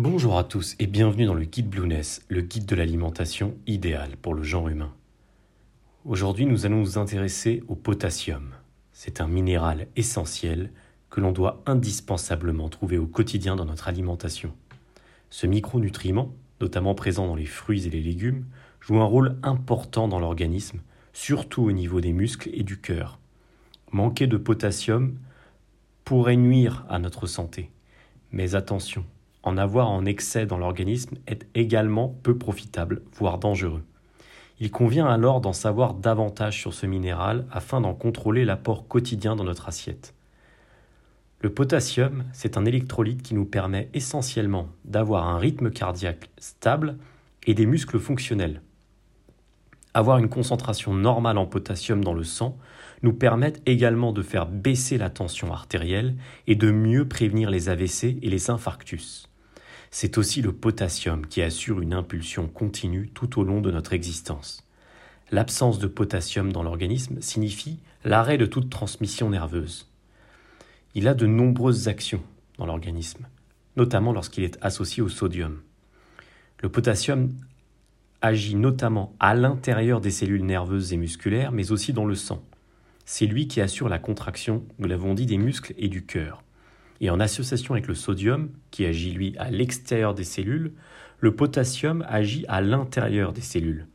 Bonjour à tous et bienvenue dans le guide Blueness, le guide de l'alimentation idéal pour le genre humain. Aujourd'hui, nous allons nous intéresser au potassium. C'est un minéral essentiel que l'on doit indispensablement trouver au quotidien dans notre alimentation. Ce micronutriment, notamment présent dans les fruits et les légumes, joue un rôle important dans l'organisme, surtout au niveau des muscles et du cœur. Manquer de potassium pourrait nuire à notre santé. Mais attention, en avoir en excès dans l'organisme est également peu profitable, voire dangereux. Il convient alors d'en savoir davantage sur ce minéral afin d'en contrôler l'apport quotidien dans notre assiette. Le potassium, c'est un électrolyte qui nous permet essentiellement d'avoir un rythme cardiaque stable et des muscles fonctionnels. Avoir une concentration normale en potassium dans le sang nous permet également de faire baisser la tension artérielle et de mieux prévenir les AVC et les infarctus. C'est aussi le potassium qui assure une impulsion continue tout au long de notre existence. L'absence de potassium dans l'organisme signifie l'arrêt de toute transmission nerveuse. Il a de nombreuses actions dans l'organisme, notamment lorsqu'il est associé au sodium. Le potassium agit notamment à l'intérieur des cellules nerveuses et musculaires, mais aussi dans le sang. C'est lui qui assure la contraction, nous l'avons dit, des muscles et du cœur. Et en association avec le sodium, qui agit lui à l'extérieur des cellules, le potassium agit à l'intérieur des cellules.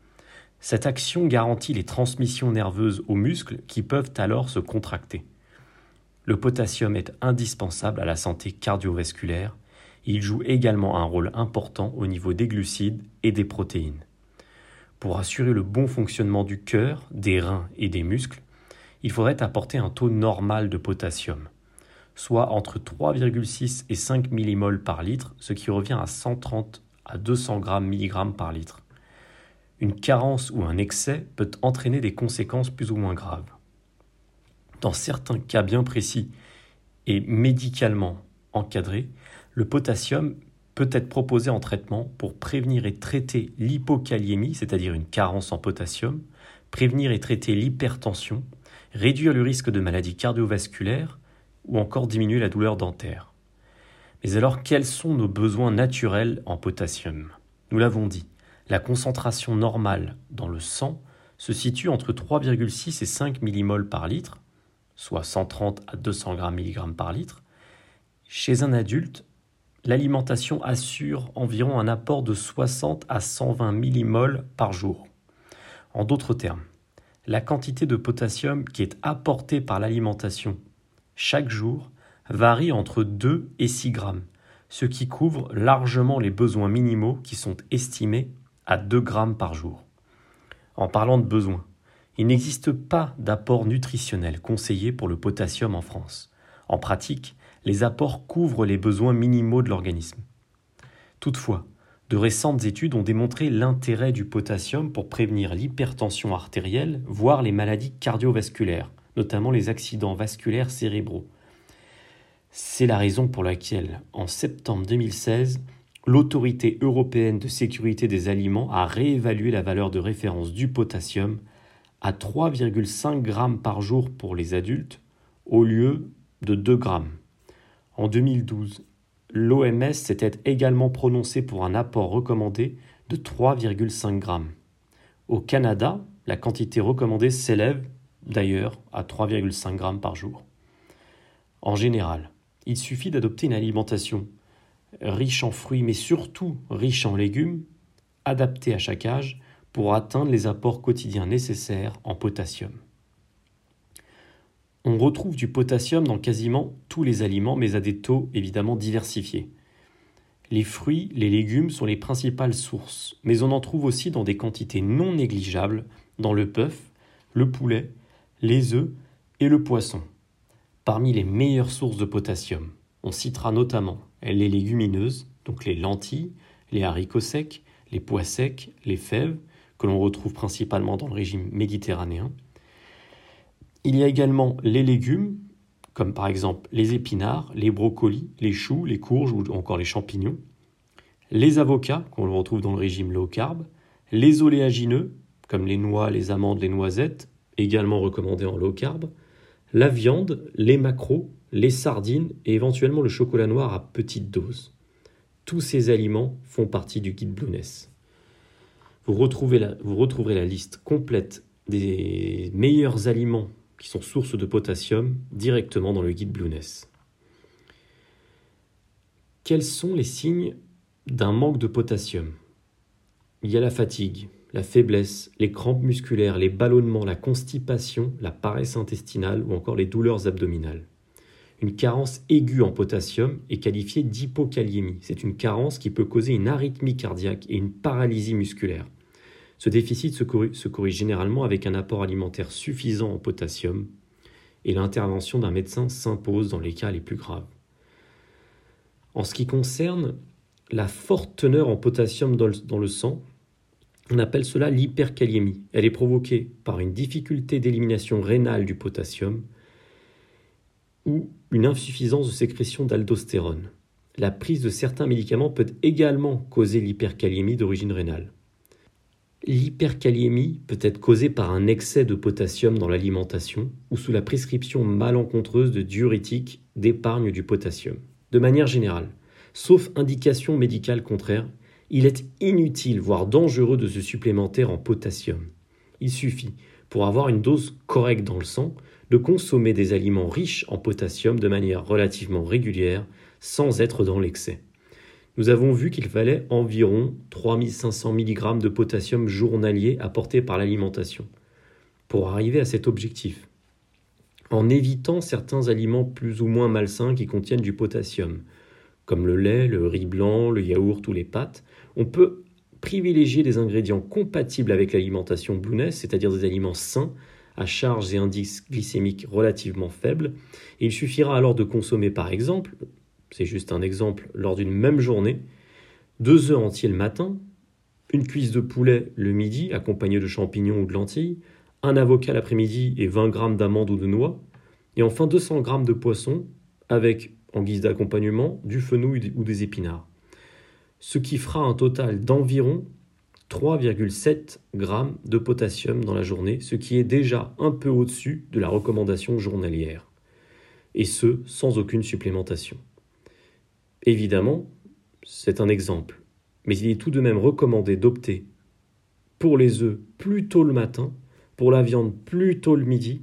Cette action garantit les transmissions nerveuses aux muscles qui peuvent alors se contracter. Le potassium est indispensable à la santé cardiovasculaire. Il joue également un rôle important au niveau des glucides et des protéines. Pour assurer le bon fonctionnement du cœur, des reins et des muscles, il faudrait apporter un taux normal de potassium soit entre 3,6 et 5 millimoles par litre, ce qui revient à 130 à 200 grammes milligrammes par litre. Une carence ou un excès peut entraîner des conséquences plus ou moins graves. Dans certains cas bien précis et médicalement encadrés, le potassium peut être proposé en traitement pour prévenir et traiter l'hypokaliémie, c'est-à-dire une carence en potassium, prévenir et traiter l'hypertension, réduire le risque de maladies cardiovasculaires, ou encore diminuer la douleur dentaire. Mais alors quels sont nos besoins naturels en potassium? Nous l'avons dit, la concentration normale dans le sang se situe entre 3,6 et 5 millimoles par litre, soit 130 à 200 grammes milligrammes par litre. Chez un adulte, l'alimentation assure environ un apport de 60 à 120 millimoles par jour. En d'autres termes, la quantité de potassium qui est apportée par l'alimentation chaque jour varie entre 2 et 6 grammes, ce qui couvre largement les besoins minimaux qui sont estimés à 2 grammes par jour. En parlant de besoins, il n'existe pas d'apport nutritionnel conseillé pour le potassium en France. En pratique, les apports couvrent les besoins minimaux de l'organisme. Toutefois, de récentes études ont démontré l'intérêt du potassium pour prévenir l'hypertension artérielle, voire les maladies cardiovasculaires, notamment les accidents vasculaires cérébraux. C'est la raison pour laquelle, en septembre 2016, l'Autorité européenne de sécurité des aliments a réévalué la valeur de référence du potassium à 3,5 g par jour pour les adultes au lieu de 2 g. En 2012, l'OMS s'était également prononcé pour un apport recommandé de 3,5 g. Au Canada, la quantité recommandée s'élève d'ailleurs à 3,5 grammes par jour. En général, il suffit d'adopter une alimentation riche en fruits mais surtout riche en légumes, adaptée à chaque âge pour atteindre les apports quotidiens nécessaires en potassium. On retrouve du potassium dans quasiment tous les aliments mais à des taux évidemment diversifiés. Les fruits, les légumes sont les principales sources, mais on en trouve aussi dans des quantités non négligeables dans le bœuf, le poulet, les œufs et le poisson. Parmi les meilleures sources de potassium, on citera notamment les légumineuses, donc les lentilles, les haricots secs, les pois secs, les fèves, que l'on retrouve principalement dans le régime méditerranéen. Il y a également les légumes, comme par exemple les épinards, les brocolis, les choux, les courges ou encore les champignons. Les avocats, qu'on retrouve dans le régime low carb. Les oléagineux, comme les noix, les amandes, les noisettes, également recommandé en low carb, la viande, les macros, les sardines et éventuellement le chocolat noir à petite dose. Tous ces aliments font partie du guide Blueness. Vous, retrouvez la, vous retrouverez la liste complète des meilleurs aliments qui sont sources de potassium directement dans le guide Blueness. Quels sont les signes d'un manque de potassium? Il y a la fatigue, la faiblesse, les crampes musculaires, les ballonnements, la constipation, la paresse intestinale ou encore les douleurs abdominales. Une carence aiguë en potassium est qualifiée d'hypokaliémie. C'est une carence qui peut causer une arythmie cardiaque et une paralysie musculaire. Ce déficit se corrige, généralement avec un apport alimentaire suffisant en potassium et l'intervention d'un médecin s'impose dans les cas les plus graves. En ce qui concerne la forte teneur en potassium dans le, sang, on appelle cela l'hyperkaliémie. Elle est provoquée par une difficulté d'élimination rénale du potassium ou une insuffisance de sécrétion d'aldostérone. La prise de certains médicaments peut également causer l'hyperkaliémie d'origine rénale. L'hyperkaliémie peut être causée par un excès de potassium dans l'alimentation ou sous la prescription malencontreuse de diurétiques d'épargne du potassium. De manière générale, sauf indication médicale contraire, il est inutile, voire dangereux de se supplémenter en potassium. Il suffit, pour avoir une dose correcte dans le sang, de consommer des aliments riches en potassium de manière relativement régulière, sans être dans l'excès. Nous avons vu qu'il fallait environ 3500 mg de potassium journalier apporté par l'alimentation pour arriver à cet objectif, en évitant certains aliments plus ou moins malsains qui contiennent du potassium, comme le lait, le riz blanc, le yaourt ou les pâtes, on peut privilégier des ingrédients compatibles avec l'alimentation Blueness, c'est-à-dire des aliments sains, à charge et indice glycémique relativement faibles. il suffira alors de consommer par exemple, c'est juste un exemple, lors d'une même journée, deux œufs entiers le matin, une cuisse de poulet le midi accompagnée de champignons ou de lentilles, un avocat l'après-midi et 20 g d'amandes ou de noix, et enfin 200 g de poisson avec en guise d'accompagnement du fenouil ou des épinards. Ce qui fera un total d'environ 3,7 g de potassium dans la journée, ce qui est déjà un peu au-dessus de la recommandation journalière. Et ce, sans aucune supplémentation. Évidemment, c'est un exemple, mais il est tout de même recommandé d'opter pour les œufs plus tôt le matin, pour la viande plus tôt le midi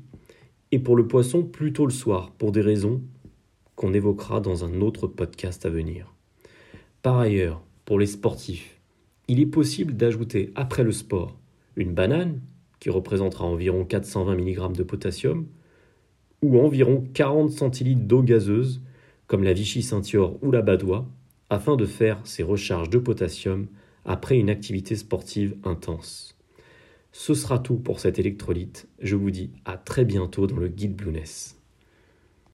et pour le poisson plus tôt le soir, pour des raisons qu'on évoquera dans un autre podcast à venir. Par ailleurs, pour les sportifs, il est possible d'ajouter après le sport une banane, qui représentera environ 420 mg de potassium, ou environ 40 centilitres d'eau gazeuse, comme la Vichy Ceinture ou la Badois, afin de faire ces recharges de potassium après une activité sportive intense. Ce sera tout pour cet électrolyte. Je vous dis à très bientôt dans le guide Blueness.